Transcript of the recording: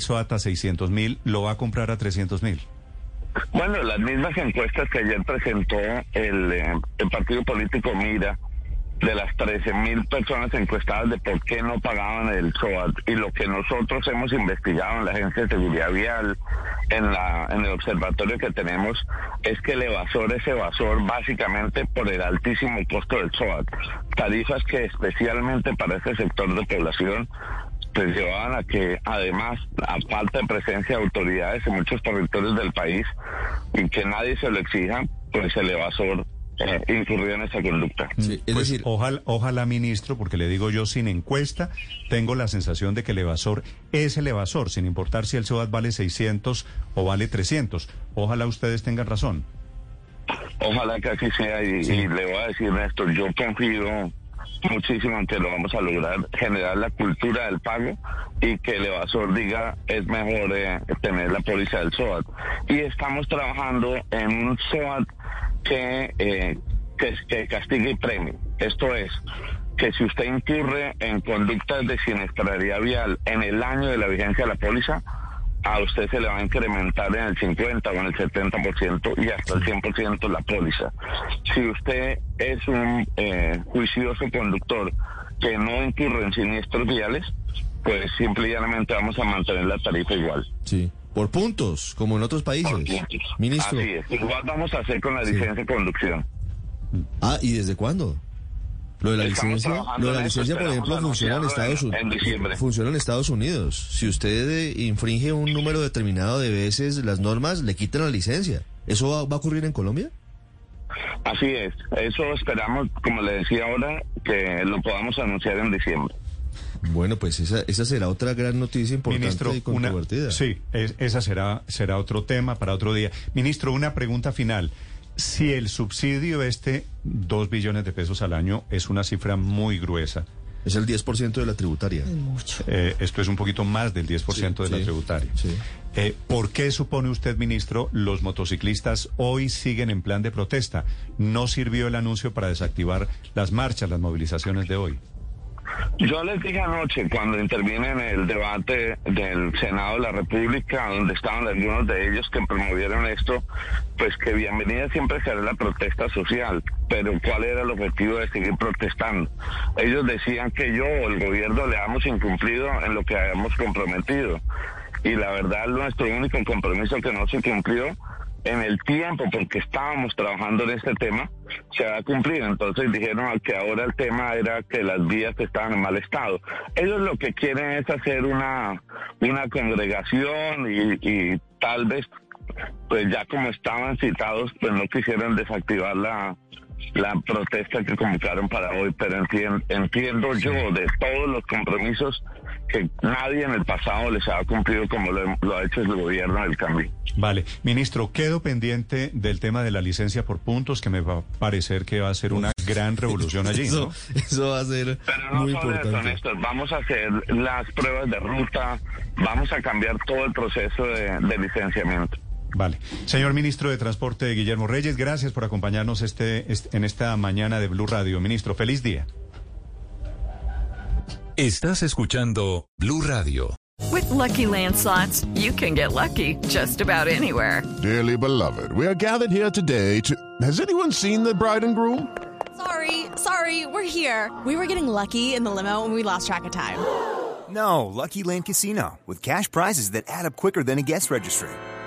SOAT a 600 mil lo va a comprar a 300 mil. Bueno, las mismas encuestas que ayer presentó el, eh, el partido político Mira, de las 13 mil personas encuestadas de por qué no pagaban el SOAT y lo que nosotros hemos investigado en la Agencia de Seguridad Vial, en, la, en el observatorio que tenemos, es que el evasor es evasor básicamente por el altísimo costo del SOAT. Tarifas que especialmente para este sector de población pues llevaban a que además a falta de presencia de autoridades en muchos territorios del país y que nadie se lo exija, pues el evasor eh, incurrió en esa conducta. Sí, es pues decir, ojalá, ojalá, ministro, porque le digo yo, sin encuesta, tengo la sensación de que el evasor es el evasor, sin importar si el SOAT vale 600 o vale 300. Ojalá ustedes tengan razón. Ojalá que así sea, y, y le voy a decir, Néstor, yo confío muchísimo en que lo vamos a lograr, generar la cultura del pago y que el evasor diga es mejor eh, tener la póliza del SOAT. Y estamos trabajando en un SOAT que, eh, que, que castigue y premie. Esto es, que si usted incurre en conductas de siniestralidad vial en el año de la vigencia de la póliza, a usted se le va a incrementar en el 50 o en el 70% y hasta el 100% la póliza. Si usted es un eh, juicioso conductor que no incurre en siniestros viales, pues simplemente vamos a mantener la tarifa igual. Sí. Por puntos, como en otros países. Ministro. Así es. Igual vamos a hacer con la licencia de conducción. Ah, ¿y desde cuándo? Lo de la licencia, lo de la licencia, por ejemplo, funciona en Estados Unidos. Funciona en Estados Unidos. Si usted eh, infringe un número determinado de veces las normas, le quitan la licencia. ¿Eso va, a ocurrir en Colombia? Así es. Eso esperamos, como le decía ahora, que lo podamos anunciar en diciembre. Bueno, pues esa, esa será otra gran noticia importante Ministro, y controvertida. sí, esa será, será otro tema para otro día. Ministro, una pregunta final. Si el subsidio este, dos billones de pesos al año, es una cifra muy gruesa. Es el 10% de la tributaria. mucho. Eh, esto es un poquito más del 10% de la tributaria. Eh, ¿Por qué supone usted, ministro, los motociclistas hoy siguen en plan de protesta? ¿No sirvió el anuncio para desactivar las marchas, las movilizaciones de hoy? Yo les dije anoche, cuando intervine en el debate del Senado de la República, donde estaban algunos de ellos que promovieron esto, pues que bienvenida siempre será la protesta social, pero ¿cuál era el objetivo de seguir protestando? Ellos decían que yo o el gobierno le hemos incumplido en lo que habíamos comprometido. Y la verdad, nuestro único compromiso que no se cumplió en el tiempo, porque estábamos trabajando en este tema, se va a cumplir. Entonces dijeron que ahora el tema era que las vías estaban en mal estado. Ellos lo que quieren es hacer una, una congregación y, tal vez, pues ya como estaban citados, pues no quisieron desactivar la, la protesta que convocaron para hoy, pero entiendo, entiendo yo de todos los compromisos que nadie en el pasado les ha cumplido como lo, ha hecho el gobierno del cambio. Vale, ministro, quedo pendiente del tema de la licencia por puntos, que me va a parecer que va a ser una gran revolución allí. Eso, eso va a ser Pero no muy solo importante. Eso, Néstor, vamos a hacer las pruebas de ruta, vamos a cambiar todo el proceso de, de licenciamiento. Vale. Señor ministro de Transporte, Guillermo Reyes, gracias por acompañarnos este, este, en esta mañana de Blue Radio. Ministro, feliz día. Estás escuchando Blue Radio. With Lucky Land slots, you can get lucky just about anywhere. Dearly beloved, we are gathered here today to. Has anyone seen the bride and groom? Sorry, sorry, we're here. We were getting lucky in the limo and we lost track of time. No, Lucky Land Casino, with cash prizes that add up quicker than a guest registry.